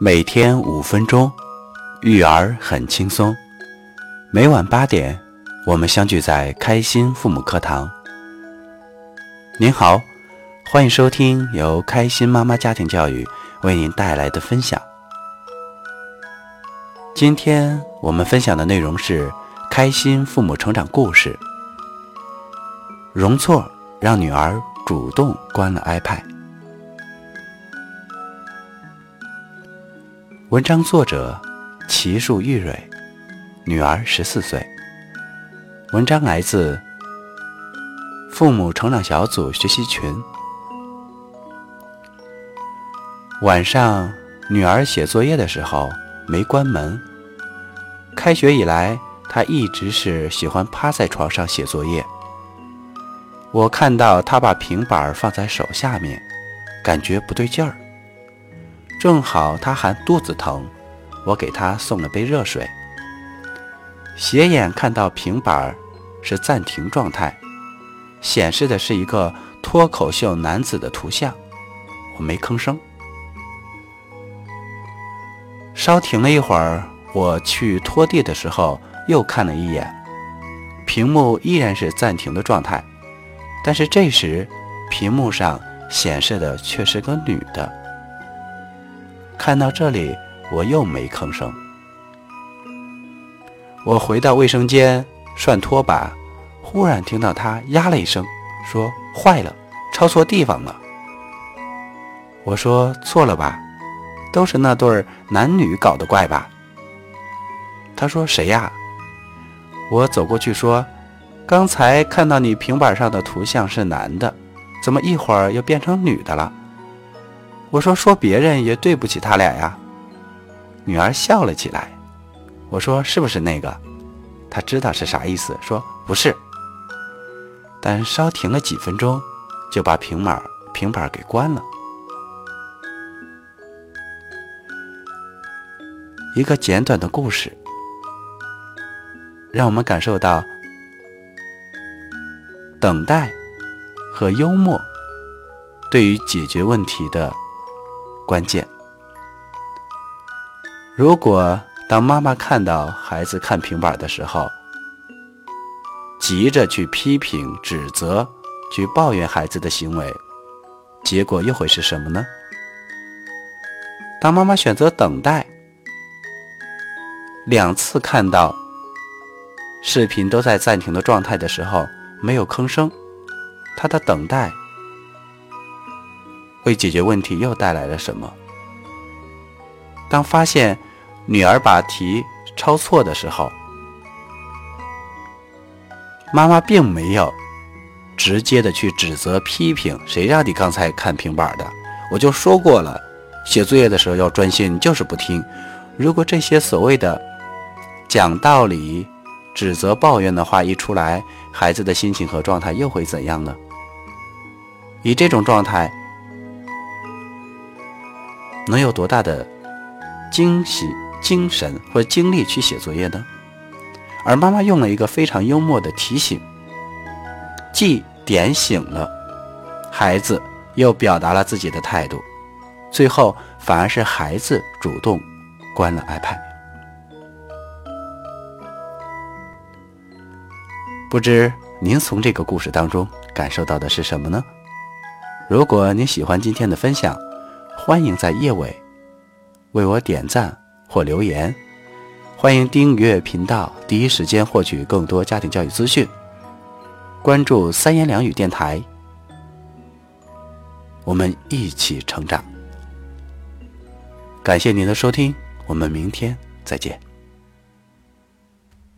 每天五分钟，育儿很轻松。每晚八点，我们相聚在开心父母课堂。您好，欢迎收听由开心妈妈家庭教育为您带来的分享。今天我们分享的内容是开心父母成长故事。容错让女儿主动关了 iPad。文章作者：奇树玉蕊，女儿十四岁。文章来自父母成长小组学习群。晚上，女儿写作业的时候没关门。开学以来，她一直是喜欢趴在床上写作业。我看到她把平板放在手下面，感觉不对劲儿。正好他还肚子疼，我给他送了杯热水。斜眼看到平板是暂停状态，显示的是一个脱口秀男子的图像，我没吭声。稍停了一会儿，我去拖地的时候又看了一眼，屏幕依然是暂停的状态，但是这时屏幕上显示的却是个女的。看到这里，我又没吭声。我回到卫生间涮拖把，忽然听到他呀了一声，说：“坏了，抄错地方了。”我说：“错了吧？都是那对男女搞的怪吧？”他说：“谁呀？”我走过去说：“刚才看到你平板上的图像是男的，怎么一会儿又变成女的了？”我说说别人也对不起他俩呀。女儿笑了起来。我说是不是那个？她知道是啥意思，说不是。但稍停了几分钟，就把平板平板给关了。一个简短的故事，让我们感受到等待和幽默对于解决问题的。关键，如果当妈妈看到孩子看平板的时候，急着去批评、指责、去抱怨孩子的行为，结果又会是什么呢？当妈妈选择等待，两次看到视频都在暂停的状态的时候，没有吭声，她的等待。为解决问题又带来了什么？当发现女儿把题抄错的时候，妈妈并没有直接的去指责批评，谁让你刚才看平板的？我就说过了，写作业的时候要专心，你就是不听。如果这些所谓的讲道理、指责、抱怨的话一出来，孩子的心情和状态又会怎样呢？以这种状态。能有多大的惊喜、精神或精力去写作业呢？而妈妈用了一个非常幽默的提醒，既点醒了孩子，又表达了自己的态度，最后反而是孩子主动关了 iPad。不知您从这个故事当中感受到的是什么呢？如果您喜欢今天的分享，欢迎在页尾为我点赞或留言，欢迎订阅频道，第一时间获取更多家庭教育资讯。关注三言两语电台，我们一起成长。感谢您的收听，我们明天再见。